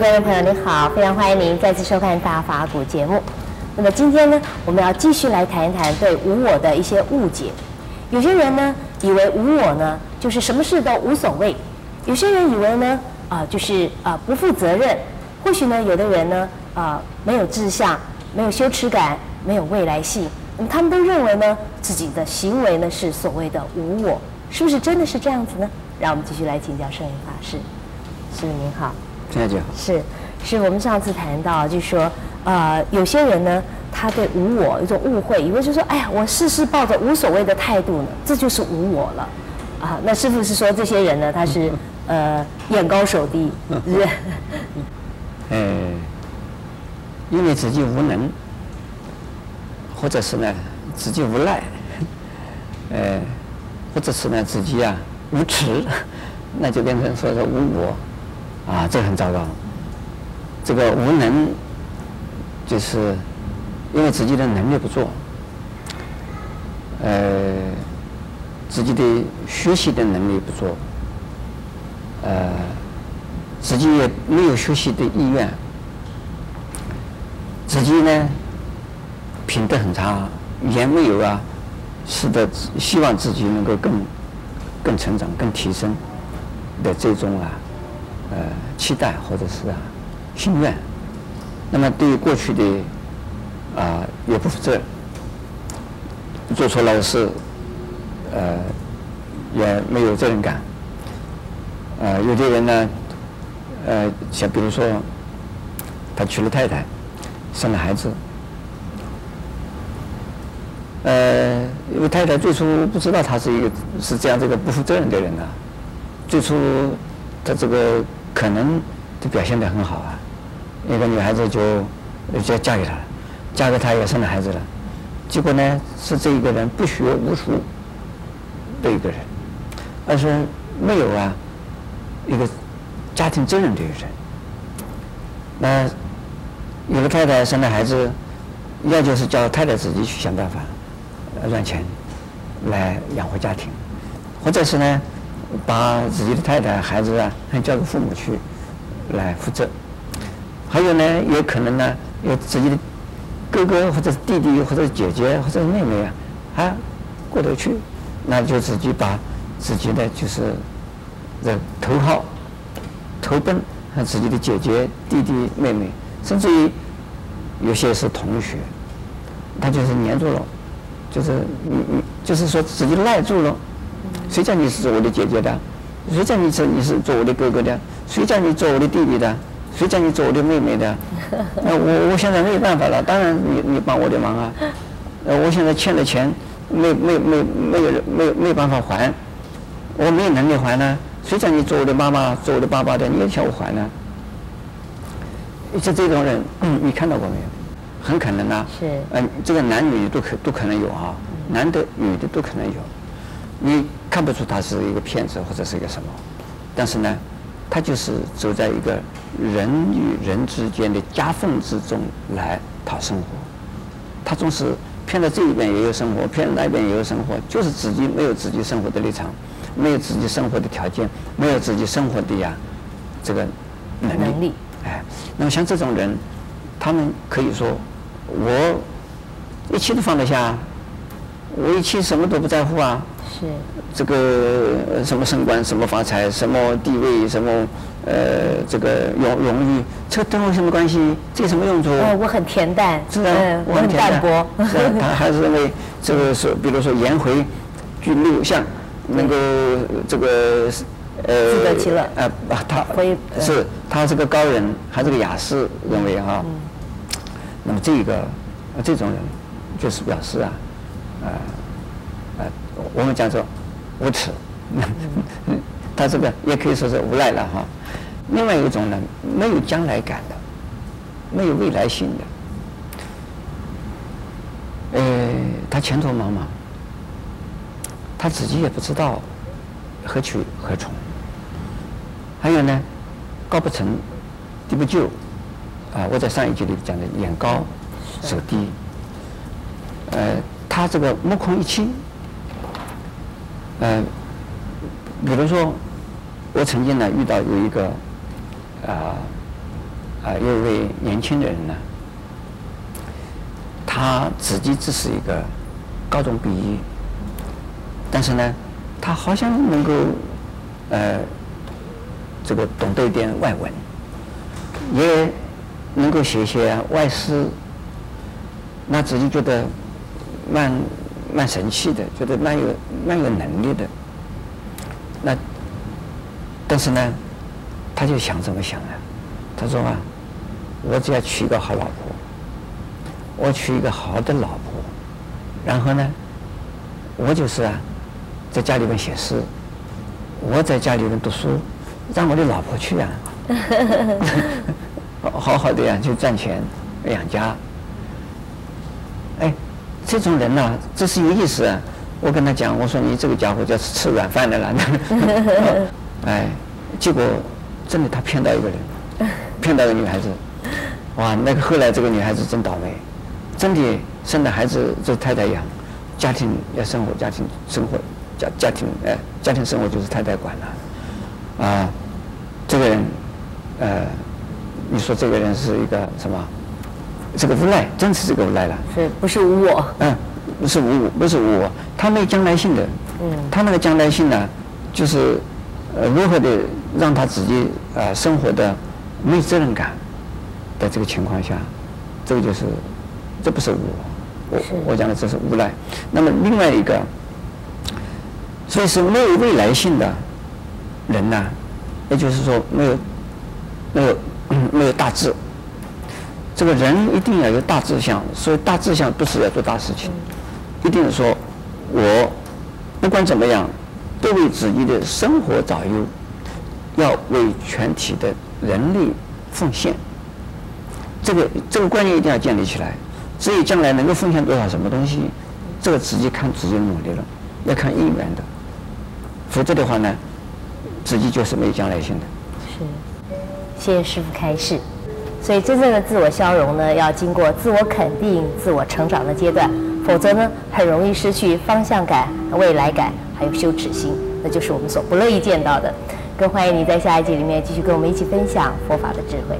各位观众朋友，你好，非常欢迎您再次收看《大法古》节目。那么今天呢，我们要继续来谈一谈对无我的一些误解。有些人呢，以为无我呢，就是什么事都无所谓；有些人以为呢，啊、就是啊、不负责任。或许呢，有的人呢，啊、没有志向，没有羞耻感，没有未来性。那么他们都认为呢，自己的行为呢是所谓的无我，是不是真的是这样子呢？让我们继续来请教圣严法师。师父您好。现在就好。是，是我们上次谈到，就是说，呃，有些人呢，他对无我有一种误会，以为就是说，哎呀，我事事抱着无所谓的态度呢，这就是无我了，啊，那是不是说这些人呢，他是 呃眼高手低，是不是？呃，因为自己无能，或者是呢自己无赖，呃，或者是呢自己啊无耻，那就变成说是无我。啊，这很糟糕。这个无能，就是因为自己的能力不做，呃，自己的学习的能力不做，呃，自己也没有学习的意愿，自己呢品德很差，也没有啊，使得希望自己能够更更成长、更提升的这种啊。呃，期待或者是啊，心愿，那么对于过去的啊，也不负责任，做出来的事，呃，也没有责任感。呃，有的人呢，呃，像比如说，他娶了太太，生了孩子，呃，因为太太最初不知道他是一个是这样这个不负责任的人呢、啊，最初他这个。可能就表现得很好啊，一个女孩子就就嫁给他了，嫁给他也生了孩子了，结果呢是这一个人不学无术的一个人，而是没有啊一个家庭责任的一个人。那有个太太生了孩子，要就是叫太太自己去想办法赚钱来养活家庭，或者是呢？把自己的太太、孩子啊，交给父母去来负责。还有呢，也可能呢，有自己的哥哥或者弟弟或者姐姐或者妹妹啊，还过得去，那就自己把自己的就是这头号投奔自己的姐姐、弟弟、妹妹，甚至于有些是同学，他就是黏住了，就是你你就是说自己赖住了。谁叫你是做我的姐姐的？谁叫你是你是做我的哥哥的？谁叫你做我的弟弟的？谁叫你做我的妹妹的？那我我现在没有办法了，当然你你帮我的忙啊。呃，我现在欠的钱没没没没有没有没有办法还，我没有能力还呢。谁叫你做我的妈妈做我的爸爸的？你也叫我还呢？就这种人，嗯，你看到过没有？很可能啊。是。嗯、呃，这个男女都可都可能有啊，男的女的都可能有。你看不出他是一个骗子或者是一个什么，但是呢，他就是走在一个人与人之间的夹缝之中来讨生活，他总是骗到这一边也有生活，骗到那边也有生活，就是自己没有自己生活的立场，没有自己生活的条件，没有自己生活的呀这个能力。能力。哎，那么像这种人，他们可以说，我一切都放得下，我一切什么都不在乎啊。是这个什么升官，什么发财，什么地位，什么呃这个荣荣誉，这跟我什么关系？这有什么用处？哦，我很恬淡，是啊，嗯、我很淡泊。是啊，他还是认为这个是，比如说颜回居六相，能够这个呃自得其乐。呃，他是他是个高人，还是个雅士，认为哈。嗯、那么这个这种人，就是表示啊，呃。我们讲说无耻，他这个也可以说是无赖了哈。另外一种呢，没有将来感的，没有未来性的，呃，他前途茫茫，他自己也不知道何去何从。还有呢，高不成低不就，啊，我在上一集里讲的眼高手低，呃，他这个目空一切。嗯、呃，比如说，我曾经呢遇到有一个，啊、啊，有一位年轻的人呢，他自己只是一个高中毕业，但是呢，他好像能够呃，这个懂得一点外文，也能够写一些外诗，那自己觉得蛮蛮神气的，觉得蛮有蛮有能力的。那但是呢，他就想怎么想呢？他说啊，我只要娶一个好老婆，我娶一个好的老婆，然后呢，我就是啊，在家里面写诗，我在家里面读书，让我的老婆去啊，好好的呀，去赚钱养家。哎，这种人呐，这是有意思啊。我跟他讲，我说你这个家伙就是吃软饭的了。哎，结果真的他骗到一个人，骗到一个女孩子。哇，那个后来这个女孩子真倒霉，真的生的孩子就是太太养，家庭要生活，家庭生活，家家庭哎，家庭生活就是太太管了。啊，这个人，呃，你说这个人是一个什么？这个无赖，真是这个无赖了。是不是无我？嗯。不是无我，不是无我，他没将来性的，嗯，他那个将来性呢，就是，呃，如何的让他自己呃生活的没有责任感的这个情况下，这个就是，这不是无我，我我讲的这是无赖。那么另外一个，所以是没有未来性的人呢，也就是说没有没有没有大志，这个人一定要有大志向，所以大志向不是要做大事情。一定是说，我不管怎么样，都为自己的生活找优，要为全体的人类奉献。这个这个观念一定要建立起来。至于将来能够奉献多少什么东西，这个自己看自己努力了，要看因缘的。否则的话呢，自己就是没有将来性的。是，谢谢师父开示。所以真正的自我消融呢，要经过自我肯定、自我成长的阶段。否则呢，很容易失去方向感、未来感，还有羞耻心，那就是我们所不乐意见到的。更欢迎你在下一集里面继续跟我们一起分享佛法的智慧。